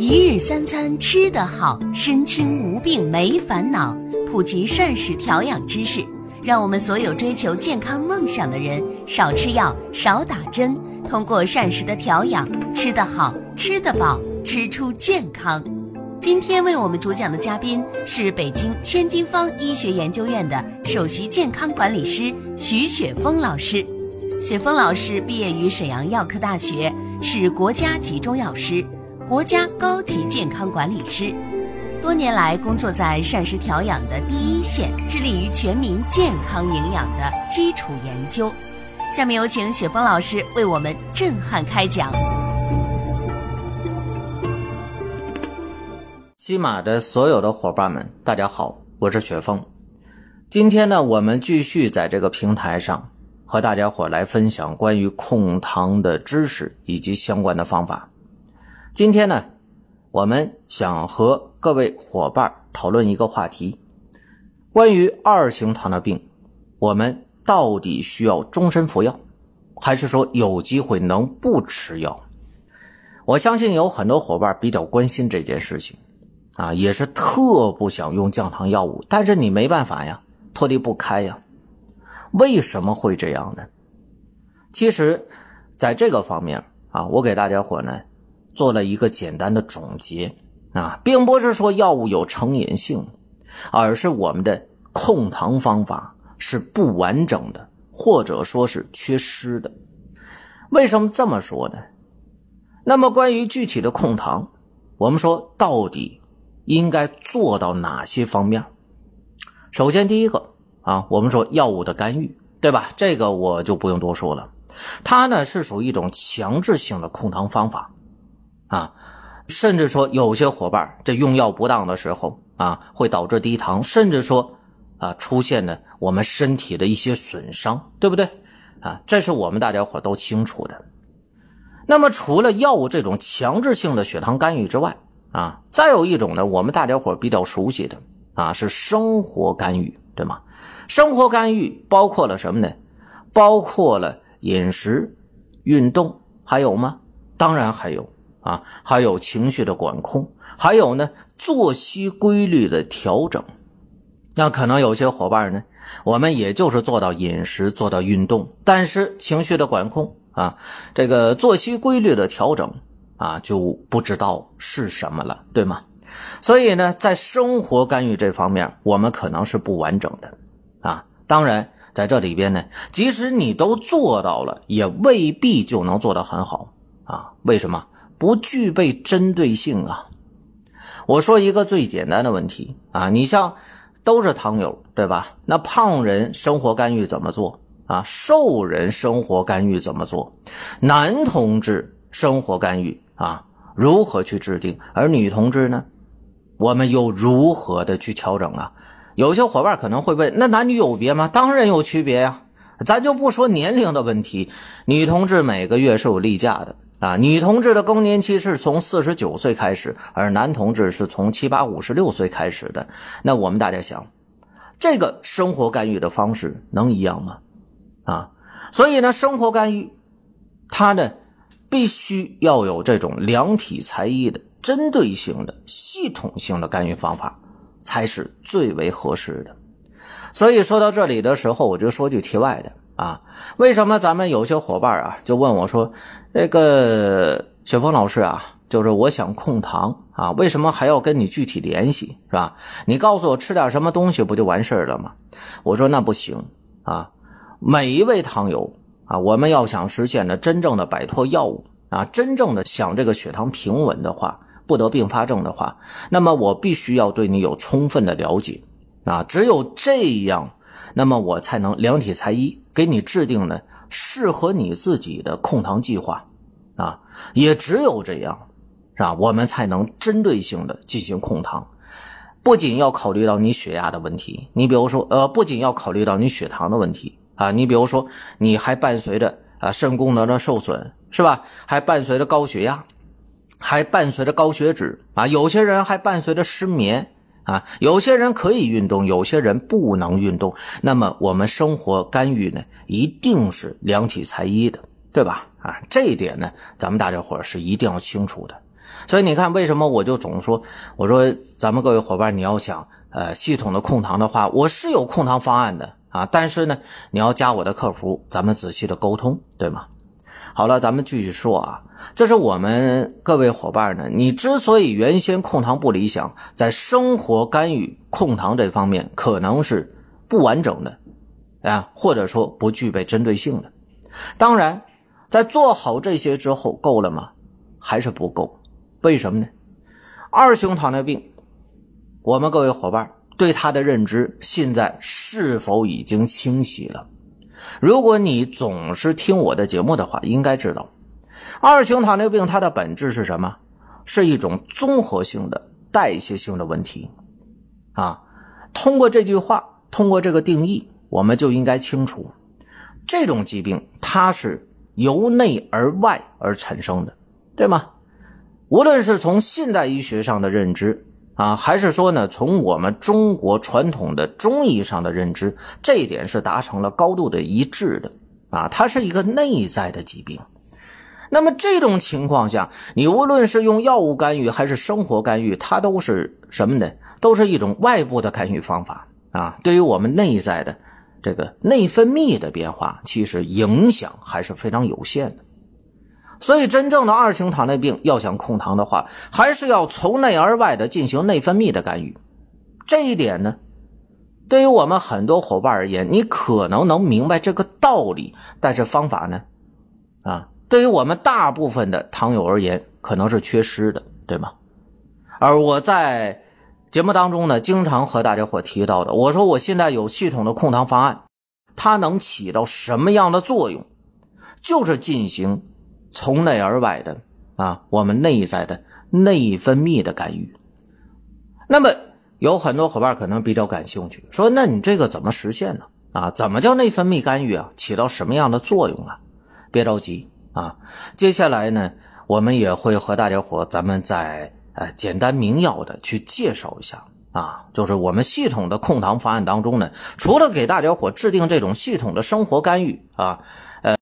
一日三餐吃得好，身轻无病没烦恼。普及膳食调养知识，让我们所有追求健康梦想的人少吃药、少打针，通过膳食的调养，吃得好、吃得饱、吃出健康。今天为我们主讲的嘉宾是北京千金方医学研究院的首席健康管理师徐雪峰老师。雪峰老师毕业于沈阳药科大学，是国家级中药师。国家高级健康管理师，多年来工作在膳食调养的第一线，致力于全民健康营养的基础研究。下面有请雪峰老师为我们震撼开讲。西马的所有的伙伴们，大家好，我是雪峰。今天呢，我们继续在这个平台上和大家伙来分享关于控糖的知识以及相关的方法。今天呢，我们想和各位伙伴讨论一个话题：关于二型糖尿病，我们到底需要终身服药，还是说有机会能不吃药？我相信有很多伙伴比较关心这件事情，啊，也是特不想用降糖药物，但是你没办法呀，脱离不开呀。为什么会这样呢？其实，在这个方面啊，我给大家伙呢。做了一个简单的总结啊，并不是说药物有成瘾性，而是我们的控糖方法是不完整的，或者说是缺失的。为什么这么说呢？那么关于具体的控糖，我们说到底应该做到哪些方面？首先，第一个啊，我们说药物的干预，对吧？这个我就不用多说了，它呢是属于一种强制性的控糖方法。啊，甚至说有些伙伴这用药不当的时候啊，会导致低糖，甚至说啊出现的我们身体的一些损伤，对不对？啊，这是我们大家伙都清楚的。那么除了药物这种强制性的血糖干预之外，啊，再有一种呢，我们大家伙比较熟悉的啊是生活干预，对吗？生活干预包括了什么呢？包括了饮食、运动，还有吗？当然还有。啊，还有情绪的管控，还有呢，作息规律的调整。那可能有些伙伴呢，我们也就是做到饮食，做到运动，但是情绪的管控啊，这个作息规律的调整啊，就不知道是什么了，对吗？所以呢，在生活干预这方面，我们可能是不完整的啊。当然，在这里边呢，即使你都做到了，也未必就能做得很好啊。为什么？不具备针对性啊！我说一个最简单的问题啊，你像都是糖友对吧？那胖人生活干预怎么做啊？瘦人生活干预怎么做？男同志生活干预啊，如何去制定？而女同志呢？我们又如何的去调整啊？有些伙伴可能会问：那男女有别吗？当然有区别呀！咱就不说年龄的问题，女同志每个月是有例假的。啊，女同志的更年期是从四十九岁开始，而男同志是从七八五十六岁开始的。那我们大家想，这个生活干预的方式能一样吗？啊，所以呢，生活干预它呢必须要有这种量体裁衣的、针对性的、系统性的干预方法，才是最为合适的。所以说到这里的时候，我就说句题外的。啊，为什么咱们有些伙伴啊就问我说：“那个雪峰老师啊，就是我想控糖啊，为什么还要跟你具体联系，是吧？你告诉我吃点什么东西不就完事了吗？”我说：“那不行啊，每一位糖友啊，我们要想实现的真正的摆脱药物啊，真正的想这个血糖平稳的话，不得并发症的话，那么我必须要对你有充分的了解啊，只有这样。”那么我才能量体裁衣，给你制定呢适合你自己的控糖计划，啊，也只有这样，是吧？我们才能针对性的进行控糖，不仅要考虑到你血压的问题，你比如说，呃，不仅要考虑到你血糖的问题啊，你比如说，你还伴随着啊肾功能的受损，是吧？还伴随着高血压，还伴随着高血脂啊，有些人还伴随着失眠。啊，有些人可以运动，有些人不能运动。那么我们生活干预呢，一定是量体裁衣的，对吧？啊，这一点呢，咱们大家伙是一定要清楚的。所以你看，为什么我就总说，我说咱们各位伙伴，你要想呃系统的控糖的话，我是有控糖方案的啊，但是呢，你要加我的客服，咱们仔细的沟通，对吗？好了，咱们继续说啊，这是我们各位伙伴呢，你之所以原先控糖不理想，在生活干预控糖这方面可能是不完整的啊，或者说不具备针对性的。当然，在做好这些之后，够了吗？还是不够。为什么呢？二型糖尿病，我们各位伙伴对它的认知现在是否已经清晰了？如果你总是听我的节目的话，应该知道，二型糖尿病它的本质是什么？是一种综合性的代谢性的问题啊。通过这句话，通过这个定义，我们就应该清楚，这种疾病它是由内而外而产生的，对吗？无论是从现代医学上的认知啊，还是说呢，从我们中国传统的中医上的认知，这一点是达成了高度的一致的啊。它是一个内在的疾病。那么这种情况下，你无论是用药物干预还是生活干预，它都是什么呢？都是一种外部的干预方法啊。对于我们内在的这个内分泌的变化，其实影响还是非常有限的。所以，真正的二型糖尿病要想控糖的话，还是要从内而外的进行内分泌的干预。这一点呢，对于我们很多伙伴而言，你可能能明白这个道理，但是方法呢，啊，对于我们大部分的糖友而言，可能是缺失的，对吗？而我在节目当中呢，经常和大家伙提到的，我说我现在有系统的控糖方案，它能起到什么样的作用？就是进行。从内而外的啊，我们内在的内分泌的干预。那么有很多伙伴可能比较感兴趣，说那你这个怎么实现呢？啊，怎么叫内分泌干预啊？起到什么样的作用啊？别着急啊，接下来呢，我们也会和大家伙咱们再呃简单明要的去介绍一下啊，就是我们系统的控糖方案当中呢，除了给大家伙制定这种系统的生活干预啊，呃。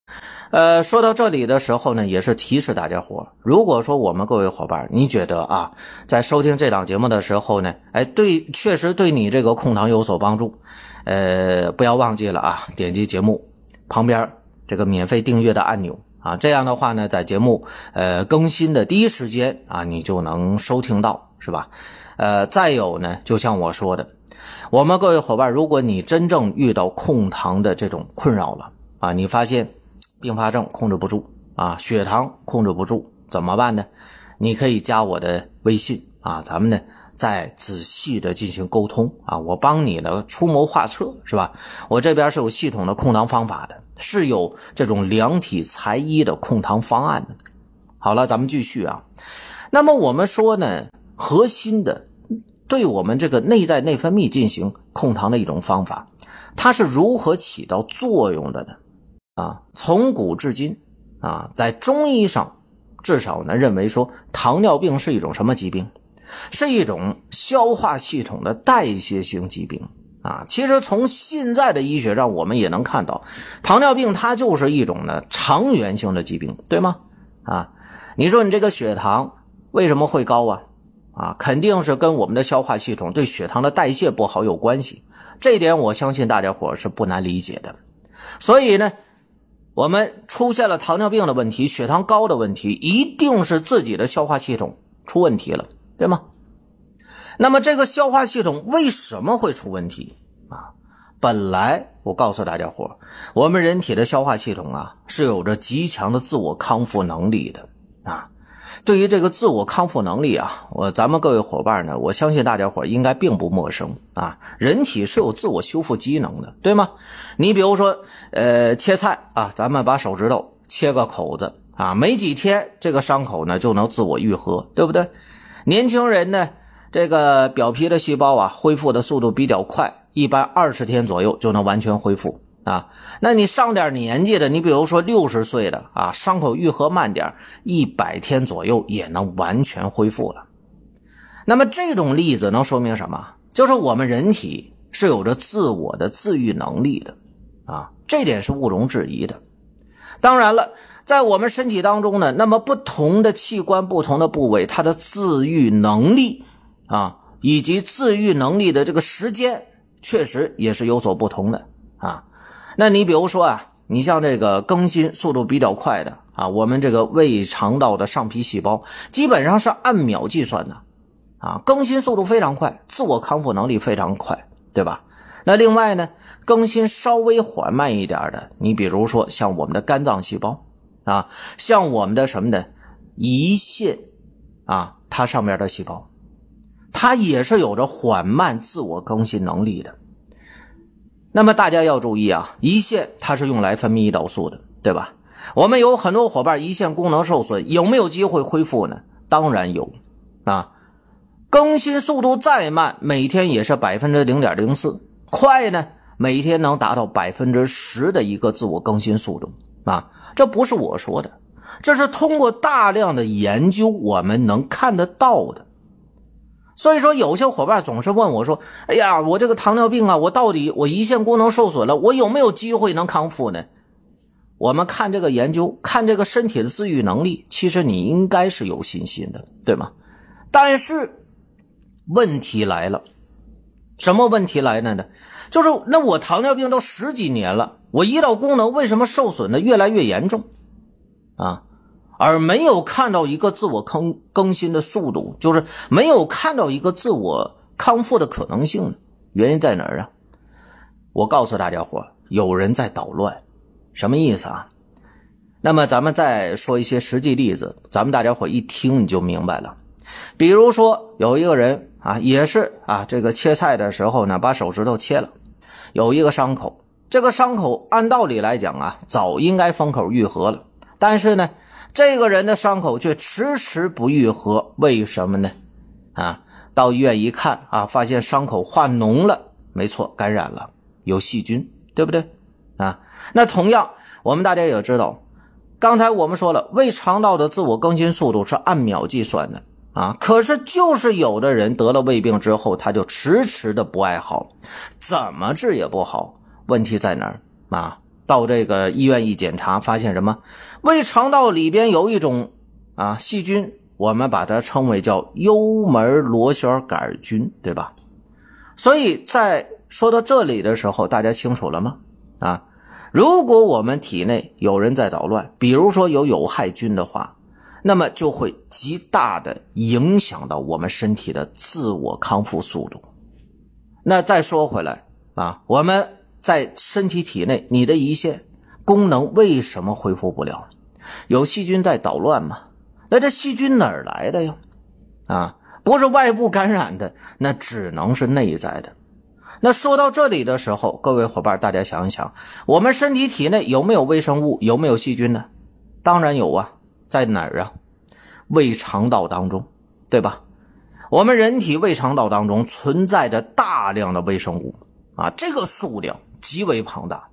呃，说到这里的时候呢，也是提示大家伙，如果说我们各位伙伴，你觉得啊，在收听这档节目的时候呢，哎，对，确实对你这个控糖有所帮助，呃，不要忘记了啊，点击节目旁边这个免费订阅的按钮啊，这样的话呢，在节目呃更新的第一时间啊，你就能收听到，是吧？呃，再有呢，就像我说的，我们各位伙伴，如果你真正遇到控糖的这种困扰了啊，你发现。并发症控制不住啊，血糖控制不住怎么办呢？你可以加我的微信啊，咱们呢再仔细的进行沟通啊，我帮你呢出谋划策是吧？我这边是有系统的控糖方法的，是有这种量体裁衣的控糖方案的。好了，咱们继续啊。那么我们说呢，核心的对我们这个内在内分泌进行控糖的一种方法，它是如何起到作用的呢？啊，从古至今，啊，在中医上，至少呢认为说，糖尿病是一种什么疾病？是一种消化系统的代谢性疾病啊。其实从现在的医学上，我们也能看到，糖尿病它就是一种呢长源性的疾病，对吗？啊，你说你这个血糖为什么会高啊？啊，肯定是跟我们的消化系统对血糖的代谢不好有关系。这点我相信大家伙是不难理解的。所以呢。我们出现了糖尿病的问题，血糖高的问题，一定是自己的消化系统出问题了，对吗？那么这个消化系统为什么会出问题啊？本来我告诉大家伙，我们人体的消化系统啊是有着极强的自我康复能力的啊。对于这个自我康复能力啊，我咱们各位伙伴呢，我相信大家伙应该并不陌生啊。人体是有自我修复机能的，对吗？你比如说。呃，切菜啊，咱们把手指头切个口子啊，没几天这个伤口呢就能自我愈合，对不对？年轻人呢，这个表皮的细胞啊，恢复的速度比较快，一般二十天左右就能完全恢复啊。那你上点年纪的，你比如说六十岁的啊，伤口愈合慢点，一百天左右也能完全恢复了。那么这种例子能说明什么？就是我们人体是有着自我的自愈能力的啊。这点是毋庸置疑的。当然了，在我们身体当中呢，那么不同的器官、不同的部位，它的自愈能力啊，以及自愈能力的这个时间，确实也是有所不同的啊。那你比如说啊，你像这个更新速度比较快的啊，我们这个胃肠道的上皮细胞，基本上是按秒计算的啊，更新速度非常快，自我康复能力非常快，对吧？那另外呢，更新稍微缓慢一点的，你比如说像我们的肝脏细胞。啊，像我们的什么呢？胰腺啊，它上面的细胞，它也是有着缓慢自我更新能力的。那么大家要注意啊，胰腺它是用来分泌胰岛素的，对吧？我们有很多伙伴胰腺功能受损，有没有机会恢复呢？当然有啊，更新速度再慢，每天也是百分之零点零四，快呢，每天能达到百分之十的一个自我更新速度啊。这不是我说的，这是通过大量的研究我们能看得到的。所以说，有些伙伴总是问我说：“哎呀，我这个糖尿病啊，我到底我胰腺功能受损了，我有没有机会能康复呢？”我们看这个研究，看这个身体的自愈能力，其实你应该是有信心的，对吗？但是问题来了，什么问题来了呢？就是那我糖尿病都十几年了。我胰岛功能为什么受损的越来越严重啊？而没有看到一个自我更更新的速度，就是没有看到一个自我康复的可能性？原因在哪儿啊？我告诉大家伙，有人在捣乱，什么意思啊？那么咱们再说一些实际例子，咱们大家伙一听你就明白了。比如说有一个人啊，也是啊，这个切菜的时候呢，把手指头切了，有一个伤口。这个伤口按道理来讲啊，早应该封口愈合了，但是呢，这个人的伤口却迟迟不愈合，为什么呢？啊，到医院一看啊，发现伤口化脓了，没错，感染了，有细菌，对不对？啊，那同样，我们大家也知道，刚才我们说了，胃肠道的自我更新速度是按秒计算的啊，可是就是有的人得了胃病之后，他就迟迟的不爱好，怎么治也不好。问题在哪儿啊？到这个医院一检查，发现什么？胃肠道里边有一种啊细菌，我们把它称为叫幽门螺旋杆菌，对吧？所以在说到这里的时候，大家清楚了吗？啊，如果我们体内有人在捣乱，比如说有有害菌的话，那么就会极大的影响到我们身体的自我康复速度。那再说回来啊，我们。在身体体内，你的胰腺功能为什么恢复不了？有细菌在捣乱吗？那这细菌哪来的呀？啊，不是外部感染的，那只能是内在的。那说到这里的时候，各位伙伴，大家想一想，我们身体体内有没有微生物，有没有细菌呢？当然有啊，在哪儿啊？胃肠道当中，对吧？我们人体胃肠道当中存在着大量的微生物啊，这个数量。极为庞大，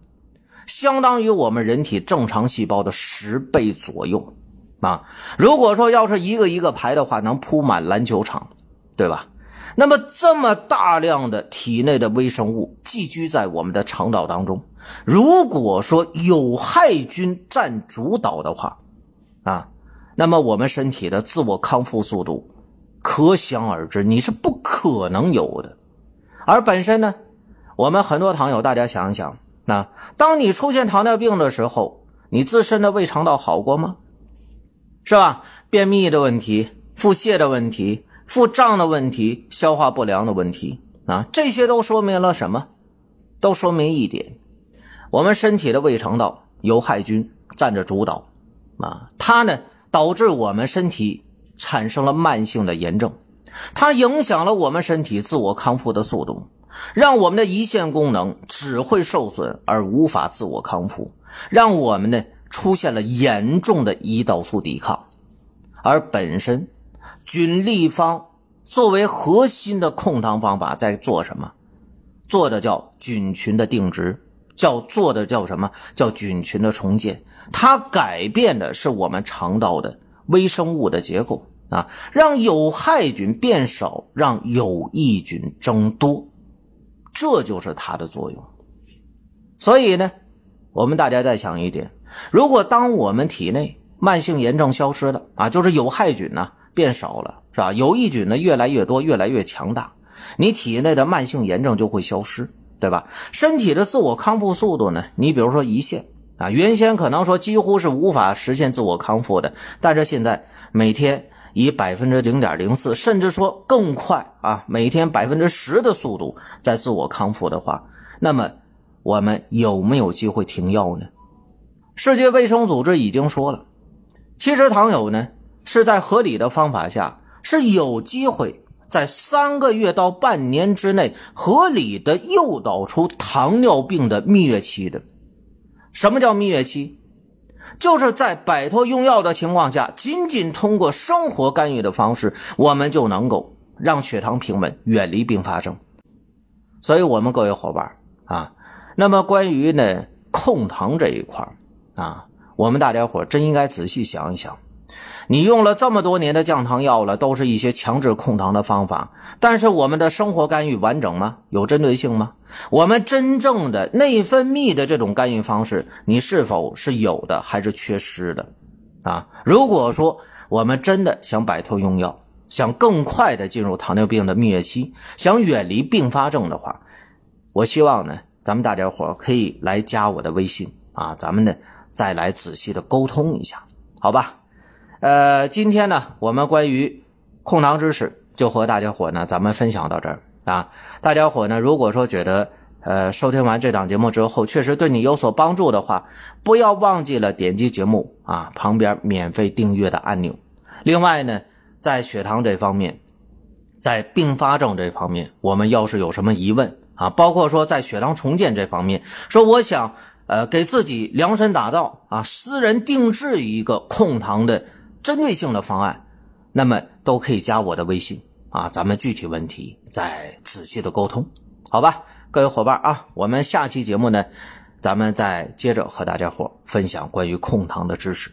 相当于我们人体正常细胞的十倍左右啊！如果说要是一个一个排的话，能铺满篮球场，对吧？那么这么大量的体内的微生物寄居在我们的肠道当中，如果说有害菌占主导的话，啊，那么我们身体的自我康复速度可想而知，你是不可能有的。而本身呢？我们很多糖友，大家想一想，那当你出现糖尿病的时候，你自身的胃肠道好过吗？是吧？便秘的问题、腹泻的问题、腹胀的问题、消化不良的问题啊，这些都说明了什么？都说明一点：我们身体的胃肠道有害菌占着主导啊，它呢导致我们身体产生了慢性的炎症，它影响了我们身体自我康复的速度。让我们的胰腺功能只会受损而无法自我康复，让我们呢出现了严重的胰岛素抵抗，而本身菌立方作为核心的控糖方法在做什么？做的叫菌群的定植，叫做的叫什么叫菌群的重建？它改变的是我们肠道的微生物的结构啊，让有害菌变少，让有益菌增多。这就是它的作用，所以呢，我们大家再想一点，如果当我们体内慢性炎症消失了啊，就是有害菌呢变少了，是吧？有益菌呢越来越多，越来越强大，你体内的慢性炎症就会消失，对吧？身体的自我康复速度呢？你比如说胰腺啊，原先可能说几乎是无法实现自我康复的，但是现在每天以百分之零点零四，甚至说更快啊，每天百分之十的速度在自我康复的话，那么我们有没有机会停药呢？世界卫生组织已经说了。其实糖友呢是在合理的方法下是有机会在三个月到半年之内合理的诱导出糖尿病的蜜月期的。什么叫蜜月期？就是在摆脱用药的情况下，仅仅通过生活干预的方式，我们就能够让血糖平稳，远离并发症。所以，我们各位伙伴啊，那么关于呢控糖这一块啊。我们大家伙真应该仔细想一想，你用了这么多年的降糖药了，都是一些强制控糖的方法，但是我们的生活干预完整吗？有针对性吗？我们真正的内分泌的这种干预方式，你是否是有的，还是缺失的？啊，如果说我们真的想摆脱用药，想更快的进入糖尿病的蜜月期，想远离并发症的话，我希望呢，咱们大家伙可以来加我的微信啊，咱们呢。再来仔细的沟通一下，好吧？呃，今天呢，我们关于控糖知识就和大家伙呢，咱们分享到这儿啊。大家伙呢，如果说觉得呃收听完这档节目之后，确实对你有所帮助的话，不要忘记了点击节目啊旁边免费订阅的按钮。另外呢，在血糖这方面，在并发症这方面，我们要是有什么疑问啊，包括说在血糖重建这方面，说我想。呃，给自己量身打造啊，私人定制一个控糖的针对性的方案，那么都可以加我的微信啊，咱们具体问题再仔细的沟通，好吧？各位伙伴啊，我们下期节目呢，咱们再接着和大家伙分享关于控糖的知识。